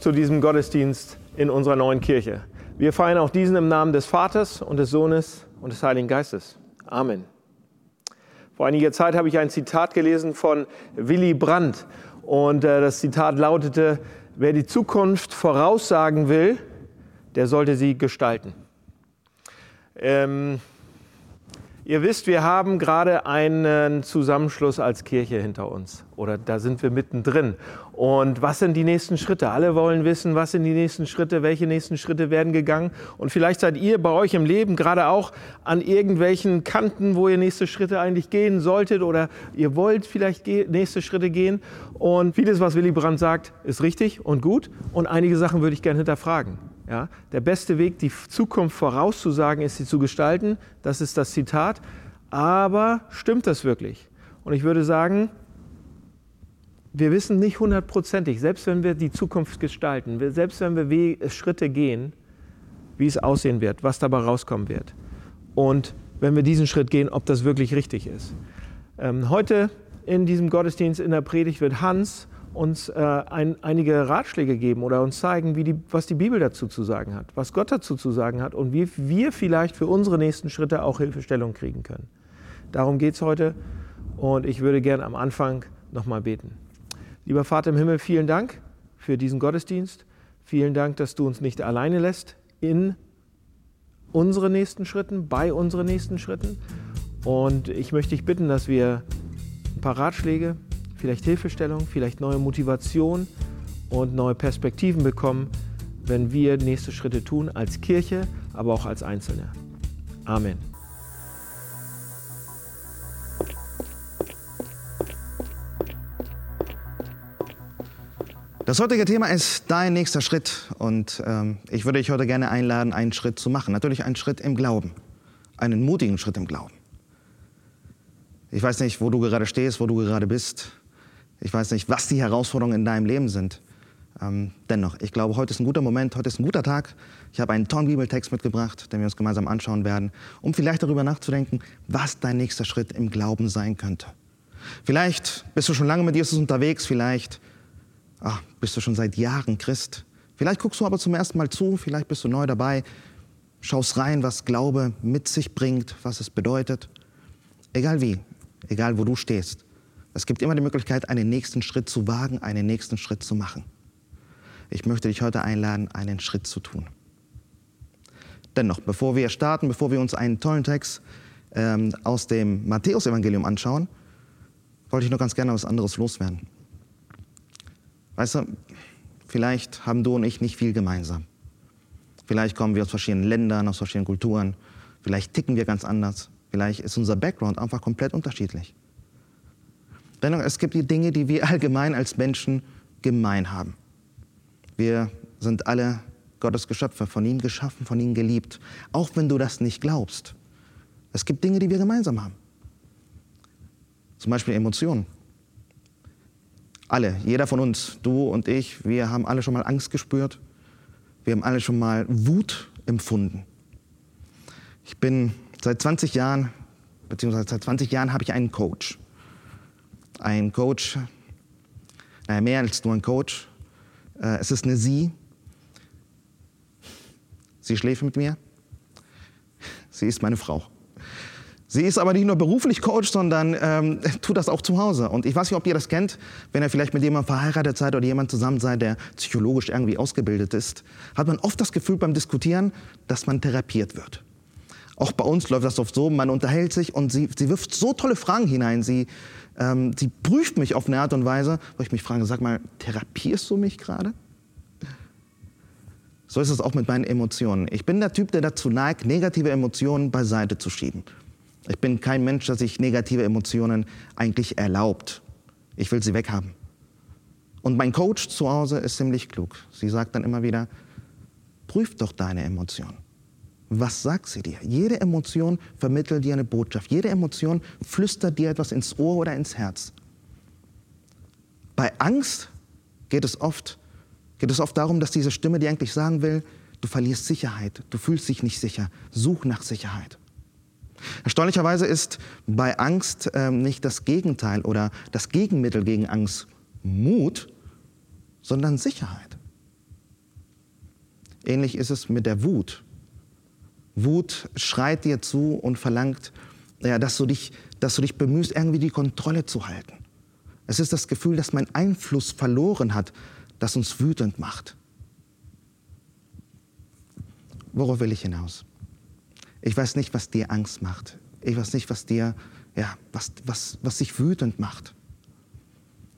zu diesem Gottesdienst in unserer neuen Kirche. Wir feiern auch diesen im Namen des Vaters und des Sohnes und des Heiligen Geistes. Amen. Vor einiger Zeit habe ich ein Zitat gelesen von Willy Brandt und äh, das Zitat lautete, wer die Zukunft voraussagen will, der sollte sie gestalten. Ähm, Ihr wisst, wir haben gerade einen Zusammenschluss als Kirche hinter uns oder da sind wir mittendrin. Und was sind die nächsten Schritte? Alle wollen wissen, was sind die nächsten Schritte, welche nächsten Schritte werden gegangen. Und vielleicht seid ihr bei euch im Leben gerade auch an irgendwelchen Kanten, wo ihr nächste Schritte eigentlich gehen solltet oder ihr wollt vielleicht nächste Schritte gehen. Und vieles, was Willy Brandt sagt, ist richtig und gut. Und einige Sachen würde ich gerne hinterfragen. Ja, der beste Weg, die Zukunft vorauszusagen, ist sie zu gestalten. Das ist das Zitat. Aber stimmt das wirklich? Und ich würde sagen, wir wissen nicht hundertprozentig, selbst wenn wir die Zukunft gestalten, selbst wenn wir Schritte gehen, wie es aussehen wird, was dabei rauskommen wird. Und wenn wir diesen Schritt gehen, ob das wirklich richtig ist. Ähm, heute in diesem Gottesdienst in der Predigt wird Hans uns äh, ein, einige Ratschläge geben oder uns zeigen, wie die, was die Bibel dazu zu sagen hat, was Gott dazu zu sagen hat und wie wir vielleicht für unsere nächsten Schritte auch Hilfestellung kriegen können. Darum geht es heute und ich würde gern am Anfang nochmal beten. Lieber Vater im Himmel, vielen Dank für diesen Gottesdienst. Vielen Dank, dass du uns nicht alleine lässt in unseren nächsten Schritten, bei unseren nächsten Schritten. Und ich möchte dich bitten, dass wir ein paar Ratschläge, vielleicht Hilfestellung, vielleicht neue Motivation und neue Perspektiven bekommen, wenn wir nächste Schritte tun als Kirche, aber auch als Einzelne. Amen. Das heutige Thema ist dein nächster Schritt und ähm, ich würde dich heute gerne einladen, einen Schritt zu machen. Natürlich einen Schritt im Glauben, einen mutigen Schritt im Glauben. Ich weiß nicht, wo du gerade stehst, wo du gerade bist. Ich weiß nicht, was die Herausforderungen in deinem Leben sind. Ähm, dennoch, ich glaube, heute ist ein guter Moment, heute ist ein guter Tag. Ich habe einen tollen Bibeltext mitgebracht, den wir uns gemeinsam anschauen werden, um vielleicht darüber nachzudenken, was dein nächster Schritt im Glauben sein könnte. Vielleicht bist du schon lange mit Jesus unterwegs, vielleicht ach, bist du schon seit Jahren Christ. Vielleicht guckst du aber zum ersten Mal zu, vielleicht bist du neu dabei, schaust rein, was Glaube mit sich bringt, was es bedeutet. Egal wie, egal wo du stehst. Es gibt immer die Möglichkeit, einen nächsten Schritt zu wagen, einen nächsten Schritt zu machen. Ich möchte dich heute einladen, einen Schritt zu tun. Dennoch, bevor wir starten, bevor wir uns einen tollen Text ähm, aus dem Matthäusevangelium anschauen, wollte ich noch ganz gerne was anderes loswerden. Weißt du, vielleicht haben du und ich nicht viel gemeinsam. Vielleicht kommen wir aus verschiedenen Ländern, aus verschiedenen Kulturen. Vielleicht ticken wir ganz anders. Vielleicht ist unser Background einfach komplett unterschiedlich. Dennoch, es gibt die Dinge, die wir allgemein als Menschen gemein haben. Wir sind alle Gottes Geschöpfe, von ihm geschaffen, von ihm geliebt. Auch wenn du das nicht glaubst. Es gibt Dinge, die wir gemeinsam haben. Zum Beispiel Emotionen. Alle, jeder von uns, du und ich, wir haben alle schon mal Angst gespürt. Wir haben alle schon mal Wut empfunden. Ich bin seit 20 Jahren, beziehungsweise seit 20 Jahren habe ich einen Coach. Ein Coach, naja, mehr als nur ein Coach. Äh, es ist eine Sie. Sie schläft mit mir. Sie ist meine Frau. Sie ist aber nicht nur beruflich Coach, sondern ähm, tut das auch zu Hause. Und ich weiß nicht, ob ihr das kennt, wenn ihr vielleicht mit jemandem verheiratet seid oder jemand zusammen seid, der psychologisch irgendwie ausgebildet ist, hat man oft das Gefühl beim Diskutieren, dass man therapiert wird. Auch bei uns läuft das oft so, man unterhält sich und sie, sie wirft so tolle Fragen hinein. Sie, ähm, sie prüft mich auf eine Art und Weise, wo ich mich frage, sag mal, therapierst du mich gerade? So ist es auch mit meinen Emotionen. Ich bin der Typ, der dazu neigt, negative Emotionen beiseite zu schieben. Ich bin kein Mensch, der sich negative Emotionen eigentlich erlaubt. Ich will sie weghaben. Und mein Coach zu Hause ist ziemlich klug. Sie sagt dann immer wieder, prüf doch deine Emotionen. Was sagt sie dir? Jede Emotion vermittelt dir eine Botschaft. Jede Emotion flüstert dir etwas ins Ohr oder ins Herz. Bei Angst geht es oft, geht es oft darum, dass diese Stimme dir eigentlich sagen will, du verlierst Sicherheit, du fühlst dich nicht sicher, such nach Sicherheit. Erstaunlicherweise ist bei Angst ähm, nicht das Gegenteil oder das Gegenmittel gegen Angst Mut, sondern Sicherheit. Ähnlich ist es mit der Wut. Wut schreit dir zu und verlangt, ja, dass, du dich, dass du dich bemühst, irgendwie die Kontrolle zu halten. Es ist das Gefühl, dass man Einfluss verloren hat, das uns wütend macht. Worauf will ich hinaus? Ich weiß nicht, was dir Angst macht. Ich weiß nicht, was dir, ja, was, was, was dich wütend macht.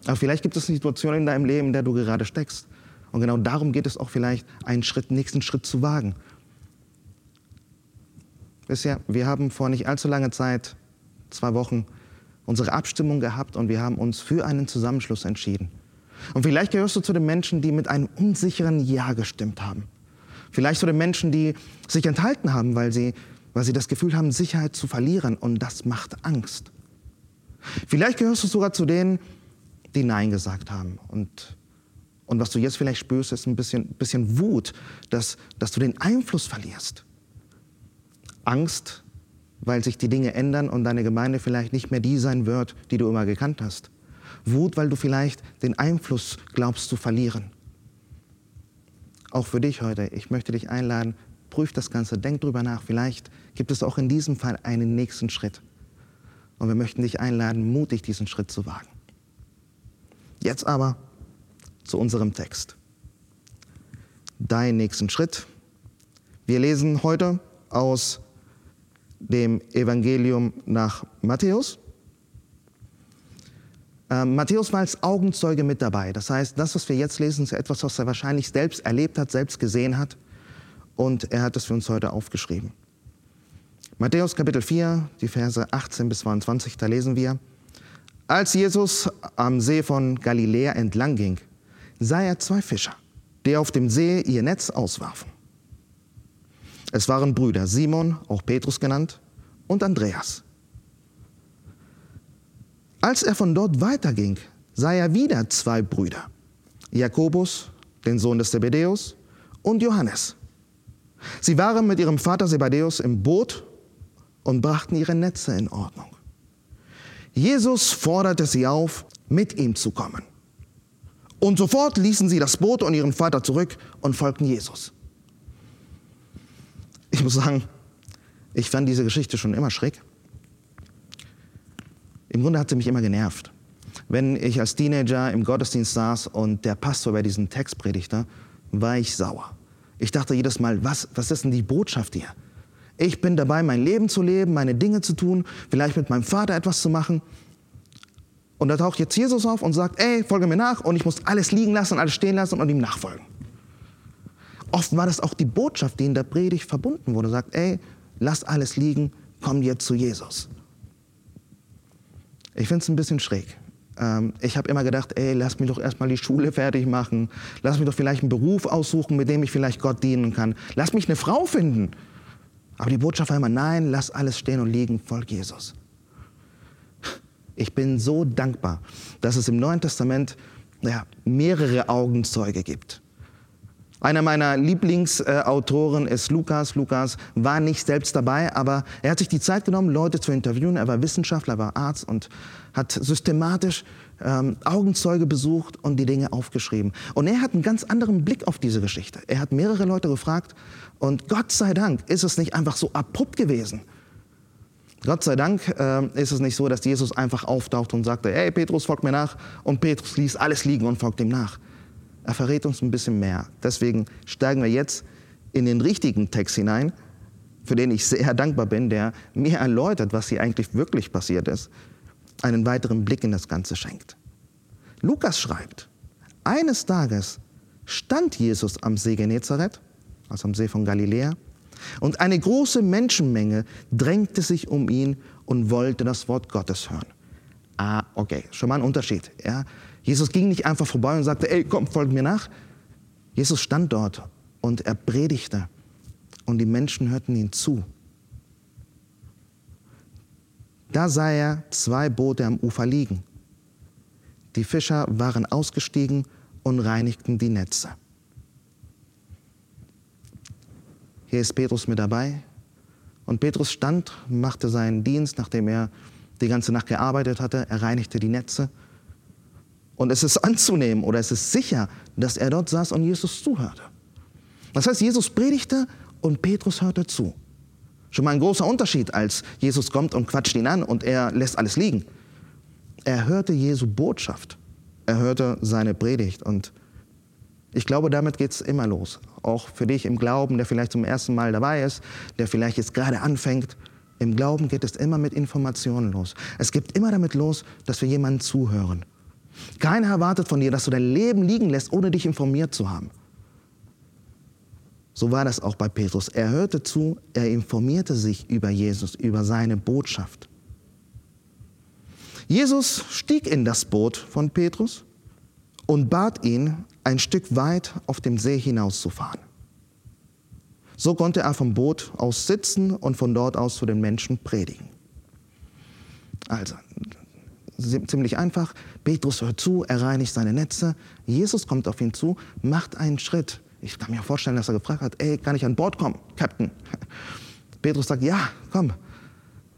Aber vielleicht gibt es eine Situation in deinem Leben, in der du gerade steckst. Und genau darum geht es auch vielleicht, einen Schritt, nächsten Schritt zu wagen. Bisher, wir haben vor nicht allzu langer Zeit, zwei Wochen, unsere Abstimmung gehabt und wir haben uns für einen Zusammenschluss entschieden. Und vielleicht gehörst du zu den Menschen, die mit einem unsicheren Ja gestimmt haben. Vielleicht zu den Menschen, die sich enthalten haben, weil sie, weil sie das Gefühl haben, Sicherheit zu verlieren und das macht Angst. Vielleicht gehörst du sogar zu denen, die Nein gesagt haben. Und, und was du jetzt vielleicht spürst, ist ein bisschen, bisschen Wut, dass, dass du den Einfluss verlierst. Angst, weil sich die Dinge ändern und deine Gemeinde vielleicht nicht mehr die sein wird, die du immer gekannt hast. Wut, weil du vielleicht den Einfluss glaubst zu verlieren. Auch für dich heute, ich möchte dich einladen, prüf das Ganze, denk drüber nach. Vielleicht gibt es auch in diesem Fall einen nächsten Schritt. Und wir möchten dich einladen, mutig diesen Schritt zu wagen. Jetzt aber zu unserem Text. Dein nächsten Schritt. Wir lesen heute aus dem Evangelium nach Matthäus. Ähm, Matthäus war als Augenzeuge mit dabei. Das heißt, das, was wir jetzt lesen, ist etwas, was er wahrscheinlich selbst erlebt hat, selbst gesehen hat. Und er hat es für uns heute aufgeschrieben. Matthäus Kapitel 4, die Verse 18 bis 22, da lesen wir, als Jesus am See von Galiläa entlang ging, sah er zwei Fischer, die auf dem See ihr Netz auswarfen. Es waren Brüder Simon, auch Petrus genannt, und Andreas. Als er von dort weiterging, sah er wieder zwei Brüder, Jakobus, den Sohn des Zebedäus, und Johannes. Sie waren mit ihrem Vater Zebedäus im Boot und brachten ihre Netze in Ordnung. Jesus forderte sie auf, mit ihm zu kommen. Und sofort ließen sie das Boot und ihren Vater zurück und folgten Jesus. Ich muss sagen, ich fand diese Geschichte schon immer schräg. Im Grunde hat sie mich immer genervt. Wenn ich als Teenager im Gottesdienst saß und der Pastor über diesen Text predigte, war ich sauer. Ich dachte jedes Mal, was, was ist denn die Botschaft hier? Ich bin dabei, mein Leben zu leben, meine Dinge zu tun, vielleicht mit meinem Vater etwas zu machen. Und da taucht jetzt Jesus auf und sagt, ey, folge mir nach und ich muss alles liegen lassen, alles stehen lassen und ihm nachfolgen. Oft war das auch die Botschaft, die in der Predigt verbunden wurde. Sagt, ey, lass alles liegen, komm jetzt zu Jesus. Ich finde es ein bisschen schräg. Ähm, ich habe immer gedacht, ey, lass mich doch erstmal die Schule fertig machen. Lass mich doch vielleicht einen Beruf aussuchen, mit dem ich vielleicht Gott dienen kann. Lass mich eine Frau finden. Aber die Botschaft war immer, nein, lass alles stehen und liegen, folg Jesus. Ich bin so dankbar, dass es im Neuen Testament ja, mehrere Augenzeuge gibt. Einer meiner Lieblingsautoren ist Lukas. Lukas war nicht selbst dabei, aber er hat sich die Zeit genommen, Leute zu interviewen. Er war Wissenschaftler, war Arzt und hat systematisch ähm, Augenzeuge besucht und die Dinge aufgeschrieben. Und er hat einen ganz anderen Blick auf diese Geschichte. Er hat mehrere Leute gefragt und Gott sei Dank ist es nicht einfach so abrupt gewesen. Gott sei Dank äh, ist es nicht so, dass Jesus einfach auftaucht und sagte, hey Petrus, folgt mir nach. Und Petrus ließ alles liegen und folgt ihm nach. Er verrät uns ein bisschen mehr. Deswegen steigen wir jetzt in den richtigen Text hinein, für den ich sehr dankbar bin, der mir erläutert, was hier eigentlich wirklich passiert ist, einen weiteren Blick in das Ganze schenkt. Lukas schreibt, eines Tages stand Jesus am See Genezareth, also am See von Galiläa, und eine große Menschenmenge drängte sich um ihn und wollte das Wort Gottes hören. Ah, okay, schon mal ein Unterschied. Ja? Jesus ging nicht einfach vorbei und sagte, ey, komm, folg mir nach. Jesus stand dort und er predigte und die Menschen hörten ihn zu. Da sah er zwei Boote am Ufer liegen. Die Fischer waren ausgestiegen und reinigten die Netze. Hier ist Petrus mit dabei. Und Petrus stand, machte seinen Dienst, nachdem er die ganze Nacht gearbeitet hatte. Er reinigte die Netze und es ist anzunehmen oder es ist sicher, dass er dort saß und Jesus zuhörte. Das heißt, Jesus predigte und Petrus hörte zu. Schon mal ein großer Unterschied, als Jesus kommt und quatscht ihn an und er lässt alles liegen. Er hörte Jesu Botschaft. Er hörte seine Predigt und ich glaube, damit geht es immer los. Auch für dich im Glauben, der vielleicht zum ersten Mal dabei ist, der vielleicht jetzt gerade anfängt. Im Glauben geht es immer mit Informationen los. Es geht immer damit los, dass wir jemandem zuhören. Keiner erwartet von dir, dass du dein Leben liegen lässt, ohne dich informiert zu haben. So war das auch bei Petrus. Er hörte zu, er informierte sich über Jesus, über seine Botschaft. Jesus stieg in das Boot von Petrus und bat ihn, ein Stück weit auf dem See hinauszufahren. So konnte er vom Boot aus sitzen und von dort aus zu den Menschen predigen. Also, ziemlich einfach. Petrus hört zu, er reinigt seine Netze. Jesus kommt auf ihn zu, macht einen Schritt. Ich kann mir vorstellen, dass er gefragt hat, ey, kann ich an Bord kommen, Captain? Petrus sagt, ja, komm.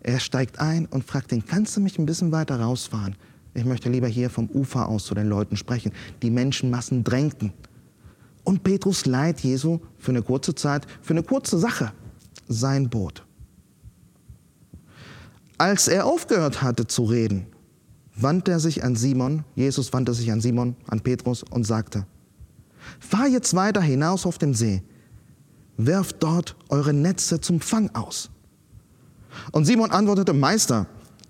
Er steigt ein und fragt ihn, kannst du mich ein bisschen weiter rausfahren? Ich möchte lieber hier vom Ufer aus zu den Leuten sprechen. Die Menschenmassen drängten. Und Petrus leiht Jesu für eine kurze Zeit, für eine kurze Sache, sein Boot. Als er aufgehört hatte zu reden, wandte er sich an Simon, Jesus wandte sich an Simon, an Petrus und sagte, fahr jetzt weiter hinaus auf dem See, werft dort eure Netze zum Fang aus. Und Simon antwortete, Meister,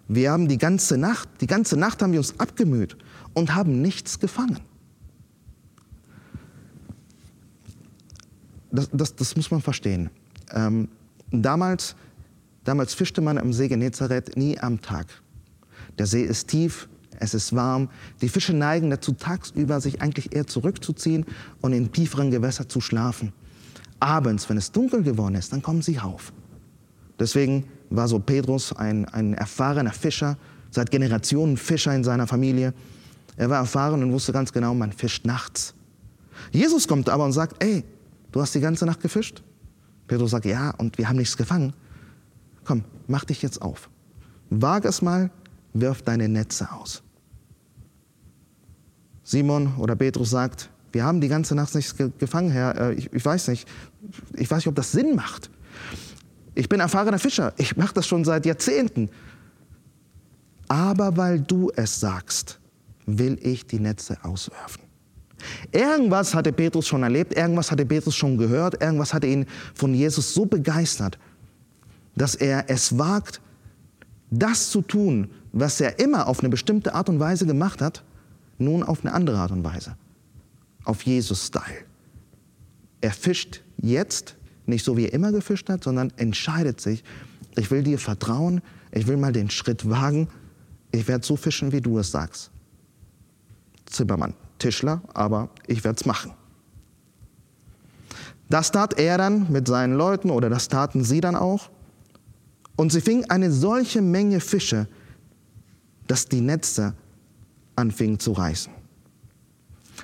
wir haben die ganze Nacht, die ganze Nacht haben wir uns abgemüht und haben nichts gefangen. Das, das, das muss man verstehen. Ähm, damals, damals fischte man am See Genezareth nie am Tag. Der See ist tief, es ist warm. Die Fische neigen dazu, tagsüber sich eigentlich eher zurückzuziehen und in tieferen Gewässern zu schlafen. Abends, wenn es dunkel geworden ist, dann kommen sie auf. Deswegen war so Petrus ein, ein erfahrener Fischer, seit Generationen Fischer in seiner Familie. Er war erfahren und wusste ganz genau, man fischt nachts. Jesus kommt aber und sagt, ey, du hast die ganze Nacht gefischt? Petrus sagt, ja, und wir haben nichts gefangen. Komm, mach dich jetzt auf. Wag es mal, wirf deine Netze aus. Simon oder Petrus sagt, wir haben die ganze Nacht nichts gefangen, Herr. Äh, ich, ich weiß nicht, ich weiß nicht, ob das Sinn macht. Ich bin erfahrener Fischer. Ich mache das schon seit Jahrzehnten. Aber weil du es sagst, will ich die Netze auswerfen. Irgendwas hatte Petrus schon erlebt, irgendwas hatte Petrus schon gehört, irgendwas hatte ihn von Jesus so begeistert, dass er es wagt, das zu tun, was er immer auf eine bestimmte Art und Weise gemacht hat, nun auf eine andere Art und Weise. Auf Jesus-Style. Er fischt jetzt nicht so, wie er immer gefischt hat, sondern entscheidet sich, ich will dir vertrauen, ich will mal den Schritt wagen, ich werde so fischen, wie du es sagst. Zimmermann, Tischler, aber ich werde es machen. Das tat er dann mit seinen Leuten oder das taten sie dann auch. Und sie fingen eine solche Menge Fische, dass die Netze anfingen zu reißen.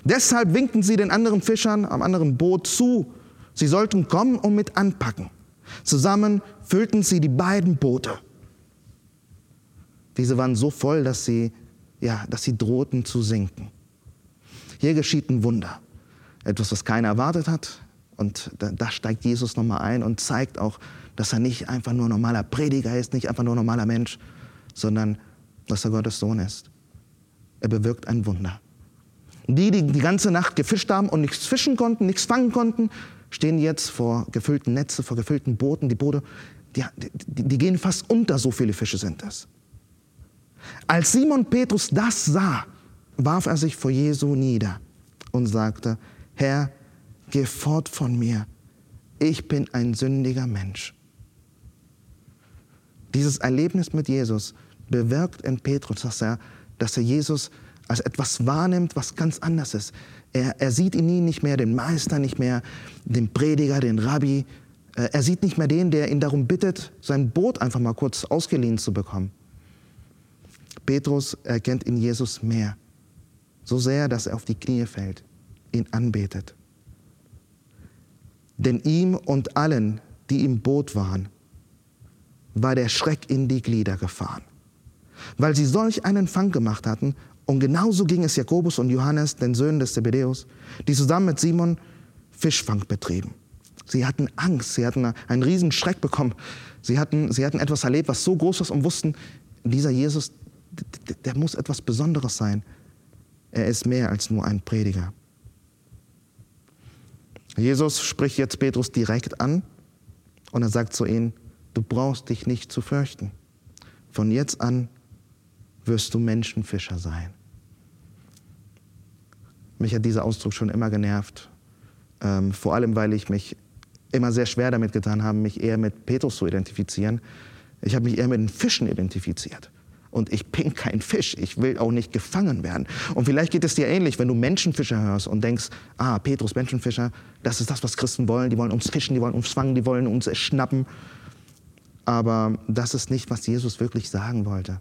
Deshalb winkten sie den anderen Fischern am anderen Boot zu, Sie sollten kommen und mit anpacken. Zusammen füllten sie die beiden Boote. Diese waren so voll, dass sie, ja, dass sie drohten zu sinken. Hier geschieht ein Wunder. Etwas, was keiner erwartet hat. Und da, da steigt Jesus nochmal ein und zeigt auch, dass er nicht einfach nur normaler Prediger ist, nicht einfach nur normaler Mensch, sondern dass er Gottes Sohn ist. Er bewirkt ein Wunder. Die, die die ganze Nacht gefischt haben und nichts fischen konnten, nichts fangen konnten, stehen jetzt vor gefüllten Netze, vor gefüllten Booten. Die Boote, die, die, die gehen fast unter, so viele Fische sind es. Als Simon Petrus das sah, warf er sich vor Jesu nieder und sagte, Herr, geh fort von mir, ich bin ein sündiger Mensch. Dieses Erlebnis mit Jesus bewirkt in Petrus, dass er, dass er Jesus als etwas wahrnimmt, was ganz anders ist. Er, er sieht in ihm nicht mehr den Meister, nicht mehr den Prediger, den Rabbi. Äh, er sieht nicht mehr den, der ihn darum bittet, sein Boot einfach mal kurz ausgeliehen zu bekommen. Petrus erkennt in Jesus mehr. So sehr, dass er auf die Knie fällt, ihn anbetet. Denn ihm und allen, die im Boot waren, war der Schreck in die Glieder gefahren. Weil sie solch einen Fang gemacht hatten und genauso ging es Jakobus und Johannes, den Söhnen des Zebedäus, die zusammen mit Simon Fischfang betrieben. Sie hatten Angst, sie hatten einen riesen Schreck bekommen. Sie hatten, sie hatten etwas erlebt, was so groß ist und wussten, dieser Jesus, der, der muss etwas Besonderes sein. Er ist mehr als nur ein Prediger. Jesus spricht jetzt Petrus direkt an und er sagt zu ihm, du brauchst dich nicht zu fürchten. Von jetzt an wirst du Menschenfischer sein. Mich hat dieser Ausdruck schon immer genervt, ähm, vor allem weil ich mich immer sehr schwer damit getan habe, mich eher mit Petrus zu identifizieren. Ich habe mich eher mit den Fischen identifiziert und ich bin kein Fisch. Ich will auch nicht gefangen werden. Und vielleicht geht es dir ähnlich, wenn du Menschenfischer hörst und denkst, ah, Petrus, Menschenfischer, das ist das, was Christen wollen. Die wollen uns fischen, die wollen uns fangen, die wollen uns schnappen. Aber das ist nicht, was Jesus wirklich sagen wollte.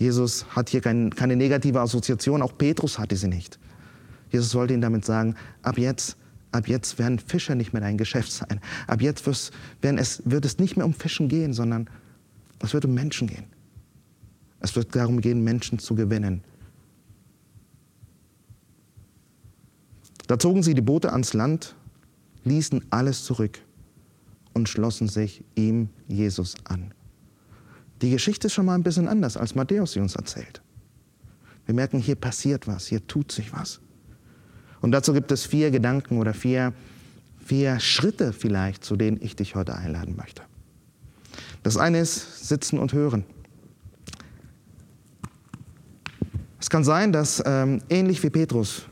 Jesus hat hier kein, keine negative Assoziation, auch Petrus hatte sie nicht. Jesus wollte ihnen damit sagen, ab jetzt, ab jetzt werden Fischer nicht mehr dein Geschäft sein. Ab jetzt es, wird es nicht mehr um Fischen gehen, sondern es wird um Menschen gehen. Es wird darum gehen, Menschen zu gewinnen. Da zogen sie die Boote ans Land, ließen alles zurück und schlossen sich ihm, Jesus, an. Die Geschichte ist schon mal ein bisschen anders, als Matthäus sie uns erzählt. Wir merken, hier passiert was, hier tut sich was. Und dazu gibt es vier Gedanken oder vier, vier Schritte vielleicht, zu denen ich dich heute einladen möchte. Das eine ist Sitzen und Hören. Es kann sein, dass ähm, ähnlich wie Petrus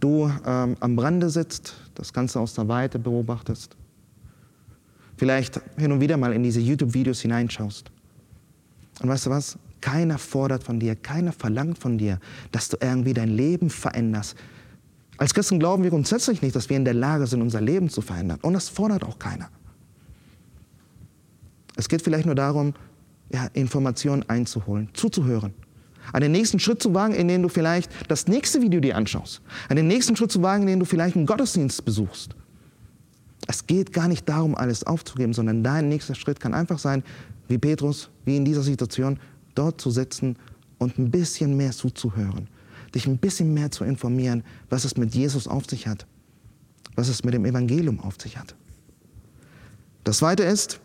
du ähm, am Brande sitzt, das Ganze aus der Weite beobachtest, vielleicht hin und wieder mal in diese YouTube-Videos hineinschaust. Und weißt du was? Keiner fordert von dir, keiner verlangt von dir, dass du irgendwie dein Leben veränderst. Als Christen glauben wir grundsätzlich nicht, dass wir in der Lage sind, unser Leben zu verändern. Und das fordert auch keiner. Es geht vielleicht nur darum, ja, Informationen einzuholen, zuzuhören einen nächsten Schritt zu wagen, in dem du vielleicht das nächste Video dir anschaust. Einen nächsten Schritt zu wagen, in dem du vielleicht einen Gottesdienst besuchst. Es geht gar nicht darum, alles aufzugeben, sondern dein nächster Schritt kann einfach sein, wie Petrus, wie in dieser Situation, dort zu sitzen und ein bisschen mehr zuzuhören. Dich ein bisschen mehr zu informieren, was es mit Jesus auf sich hat. Was es mit dem Evangelium auf sich hat. Das zweite ist,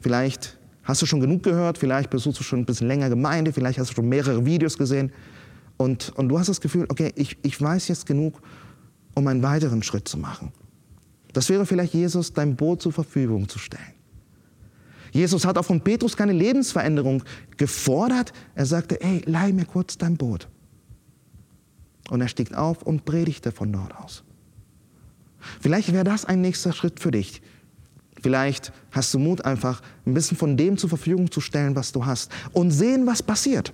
vielleicht hast du schon genug gehört, vielleicht besuchst du schon ein bisschen länger Gemeinde, vielleicht hast du schon mehrere Videos gesehen und, und du hast das Gefühl, okay, ich, ich weiß jetzt genug, um einen weiteren Schritt zu machen. Das wäre vielleicht Jesus, dein Boot zur Verfügung zu stellen. Jesus hat auch von Petrus keine Lebensveränderung gefordert. Er sagte, ey, leih mir kurz dein Boot. Und er stieg auf und predigte von dort aus. Vielleicht wäre das ein nächster Schritt für dich. Vielleicht hast du Mut, einfach ein bisschen von dem zur Verfügung zu stellen, was du hast und sehen, was passiert.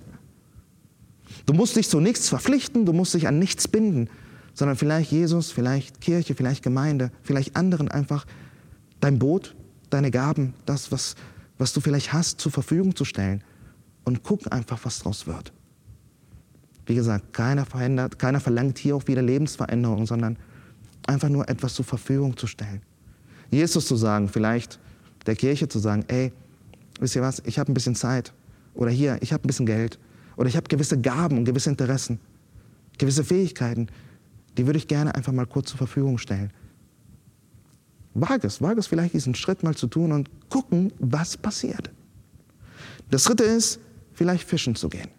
Du musst dich zu nichts verpflichten, du musst dich an nichts binden, sondern vielleicht Jesus, vielleicht Kirche, vielleicht Gemeinde, vielleicht anderen einfach dein Boot, deine Gaben, das, was, was du vielleicht hast, zur Verfügung zu stellen und guck einfach, was draus wird. Wie gesagt, keiner, verändert, keiner verlangt hier auch wieder Lebensveränderung, sondern einfach nur etwas zur Verfügung zu stellen. Jesus zu sagen, vielleicht der Kirche zu sagen, ey, wisst ihr was, ich habe ein bisschen Zeit. Oder hier, ich habe ein bisschen Geld. Oder ich habe gewisse Gaben und gewisse Interessen, gewisse Fähigkeiten, die würde ich gerne einfach mal kurz zur Verfügung stellen. Wage es, wage es vielleicht diesen Schritt mal zu tun und gucken, was passiert. Das dritte ist, vielleicht fischen zu gehen.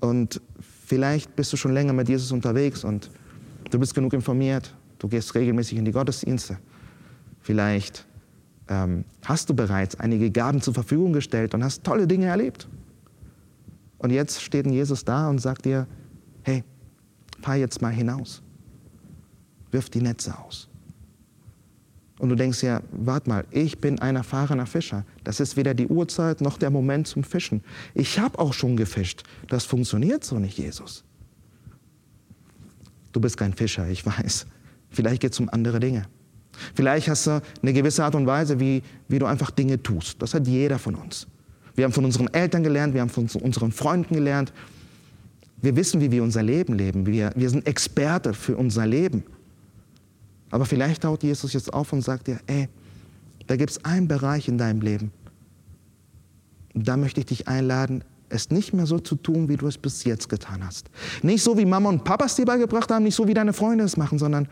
Und vielleicht bist du schon länger mit Jesus unterwegs und du bist genug informiert, du gehst regelmäßig in die Gottesdienste. Vielleicht ähm, hast du bereits einige Gaben zur Verfügung gestellt und hast tolle Dinge erlebt. Und jetzt steht ein Jesus da und sagt dir, hey, fahr jetzt mal hinaus. Wirf die Netze aus. Und du denkst ja, warte mal, ich bin ein erfahrener Fischer. Das ist weder die Uhrzeit noch der Moment zum Fischen. Ich habe auch schon gefischt. Das funktioniert so nicht, Jesus. Du bist kein Fischer, ich weiß. Vielleicht geht es um andere Dinge. Vielleicht hast du eine gewisse Art und Weise, wie, wie du einfach Dinge tust. Das hat jeder von uns. Wir haben von unseren Eltern gelernt, wir haben von unseren Freunden gelernt. Wir wissen, wie wir unser Leben leben. Wir, wir sind Experte für unser Leben. Aber vielleicht haut Jesus jetzt auf und sagt dir, ey, da gibt es einen Bereich in deinem Leben. Da möchte ich dich einladen, es nicht mehr so zu tun, wie du es bis jetzt getan hast. Nicht so, wie Mama und Papa es dir beigebracht haben, nicht so, wie deine Freunde es machen, sondern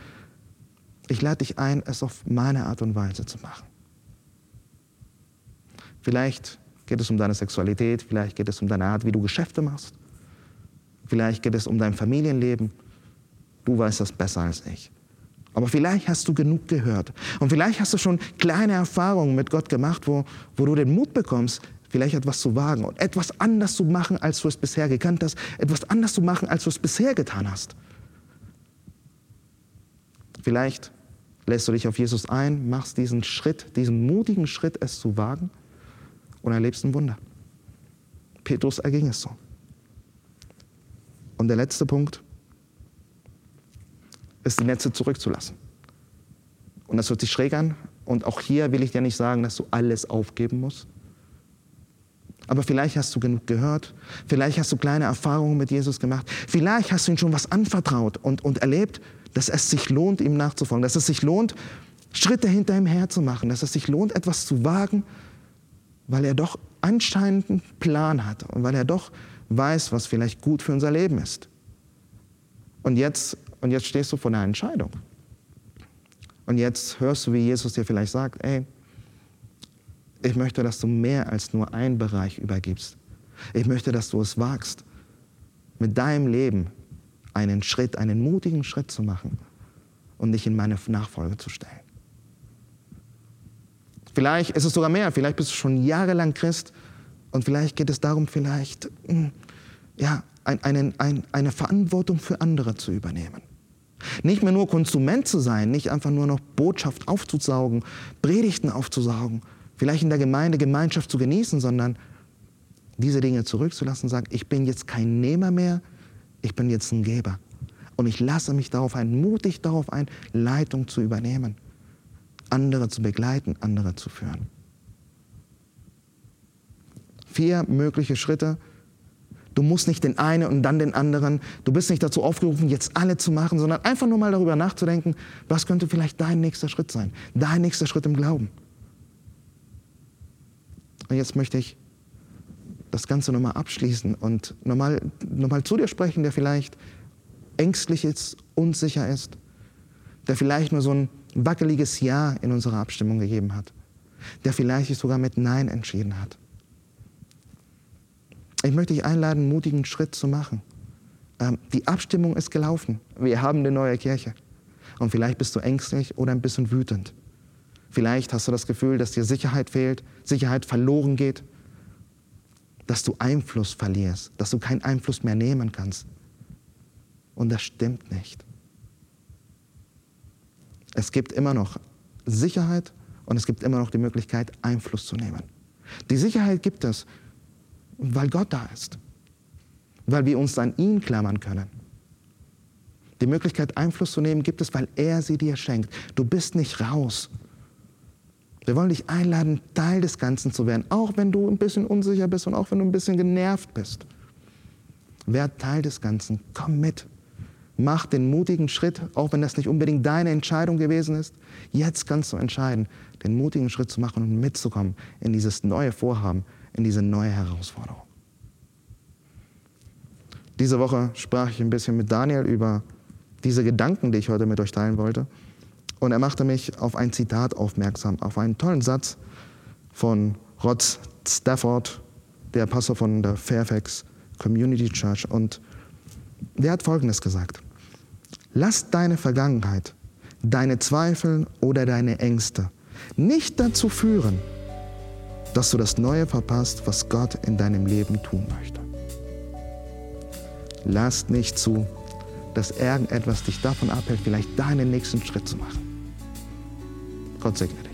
Ich lade dich ein, es auf meine Art und Weise zu machen. Vielleicht geht es um deine Sexualität, vielleicht geht es um deine Art, wie du Geschäfte machst. Vielleicht geht es um dein Familienleben. Du weißt das besser als ich. Aber vielleicht hast du genug gehört. Und vielleicht hast du schon kleine Erfahrungen mit Gott gemacht, wo, wo du den Mut bekommst, vielleicht etwas zu wagen und etwas anders zu machen, als du es bisher gekannt hast, etwas anders zu machen, als du es bisher getan hast. Vielleicht lässt du dich auf Jesus ein, machst diesen Schritt, diesen mutigen Schritt, es zu wagen und erlebst ein Wunder. Petrus erging es so. Und der letzte Punkt ist, die Netze zurückzulassen. Und das hört sich schräg an. Und auch hier will ich dir nicht sagen, dass du alles aufgeben musst. Aber vielleicht hast du genug gehört, vielleicht hast du kleine Erfahrungen mit Jesus gemacht, vielleicht hast du ihm schon was anvertraut und, und erlebt, dass es sich lohnt, ihm nachzufolgen, dass es sich lohnt, Schritte hinter ihm herzumachen, dass es sich lohnt, etwas zu wagen, weil er doch anscheinend einen Plan hat und weil er doch weiß, was vielleicht gut für unser Leben ist. Und jetzt, und jetzt stehst du vor einer Entscheidung. Und jetzt hörst du, wie Jesus dir vielleicht sagt, ey, ich möchte, dass du mehr als nur einen Bereich übergibst. Ich möchte, dass du es wagst, mit deinem Leben einen Schritt, einen mutigen Schritt zu machen und dich in meine Nachfolge zu stellen. Vielleicht ist es sogar mehr, vielleicht bist du schon jahrelang Christ und vielleicht geht es darum, vielleicht hm, ja, ein, einen, ein, eine Verantwortung für andere zu übernehmen. Nicht mehr nur Konsument zu sein, nicht einfach nur noch Botschaft aufzusaugen, Predigten aufzusaugen, vielleicht in der Gemeinde Gemeinschaft zu genießen, sondern diese Dinge zurückzulassen sagen, ich bin jetzt kein Nehmer mehr, ich bin jetzt ein Geber. Und ich lasse mich darauf ein, mutig darauf ein, Leitung zu übernehmen, andere zu begleiten, andere zu führen. Vier mögliche Schritte. Du musst nicht den einen und dann den anderen. Du bist nicht dazu aufgerufen, jetzt alle zu machen, sondern einfach nur mal darüber nachzudenken, was könnte vielleicht dein nächster Schritt sein, dein nächster Schritt im Glauben. Und jetzt möchte ich das Ganze nochmal abschließen und nochmal, nochmal zu dir sprechen, der vielleicht ängstlich ist, unsicher ist, der vielleicht nur so ein wackeliges Ja in unserer Abstimmung gegeben hat, der vielleicht sich sogar mit Nein entschieden hat. Ich möchte dich einladen, einen mutigen Schritt zu machen. Ähm, die Abstimmung ist gelaufen. Wir haben eine neue Kirche. Und vielleicht bist du ängstlich oder ein bisschen wütend. Vielleicht hast du das Gefühl, dass dir Sicherheit fehlt, Sicherheit verloren geht dass du Einfluss verlierst, dass du keinen Einfluss mehr nehmen kannst. Und das stimmt nicht. Es gibt immer noch Sicherheit und es gibt immer noch die Möglichkeit, Einfluss zu nehmen. Die Sicherheit gibt es, weil Gott da ist, weil wir uns an ihn klammern können. Die Möglichkeit, Einfluss zu nehmen, gibt es, weil er sie dir schenkt. Du bist nicht raus. Wir wollen dich einladen, Teil des Ganzen zu werden, auch wenn du ein bisschen unsicher bist und auch wenn du ein bisschen genervt bist. Werd Teil des Ganzen, komm mit. Mach den mutigen Schritt, auch wenn das nicht unbedingt deine Entscheidung gewesen ist. Jetzt kannst du entscheiden, den mutigen Schritt zu machen und mitzukommen in dieses neue Vorhaben, in diese neue Herausforderung. Diese Woche sprach ich ein bisschen mit Daniel über diese Gedanken, die ich heute mit euch teilen wollte. Und er machte mich auf ein Zitat aufmerksam, auf einen tollen Satz von Rod Stafford, der Pastor von der Fairfax Community Church. Und der hat Folgendes gesagt. Lass deine Vergangenheit, deine Zweifel oder deine Ängste nicht dazu führen, dass du das Neue verpasst, was Gott in deinem Leben tun möchte. Lass nicht zu, dass irgendetwas dich davon abhält, vielleicht deinen nächsten Schritt zu machen. Gott segne dich.